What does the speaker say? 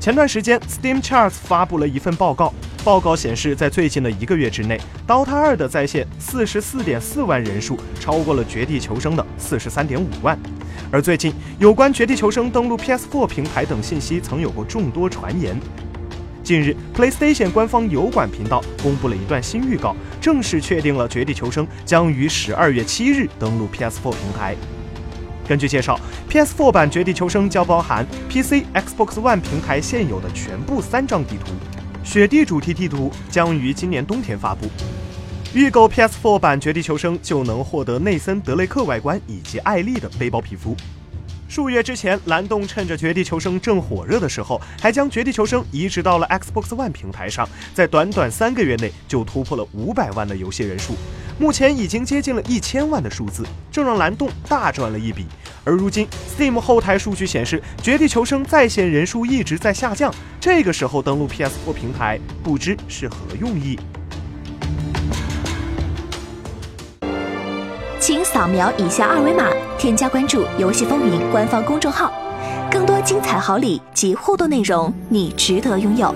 前段时间，Steam Charts 发布了一份报告，报告显示，在最近的一个月之内，《DOTA 2》的在线四十四点四万人数超过了《绝地求生》的四十三点五万。而最近，有关《绝地求生》登陆 PS4 平台等信息曾有过众多传言。近日，PlayStation 官方油管频道公布了一段新预告，正式确定了《绝地求生》将于十二月七日登陆 PS4 平台。根据介绍，PS4 版《绝地求生》将包含 PC、Xbox One 平台现有的全部三张地图，雪地主题地图将于今年冬天发布。预购 PS4 版《绝地求生》就能获得内森·德雷克外观以及艾丽的背包皮肤。数月之前，蓝洞趁着《绝地求生》正火热的时候，还将《绝地求生》移植到了 Xbox One 平台上，在短短三个月内就突破了五百万的游戏人数，目前已经接近了一千万的数字，这让蓝洞大赚了一笔。而如今，Steam 后台数据显示，《绝地求生》在线人数一直在下降，这个时候登录 PS4 平台，不知是何用意？请扫描以下二维码，添加关注“游戏风云”官方公众号，更多精彩好礼及互动内容，你值得拥有。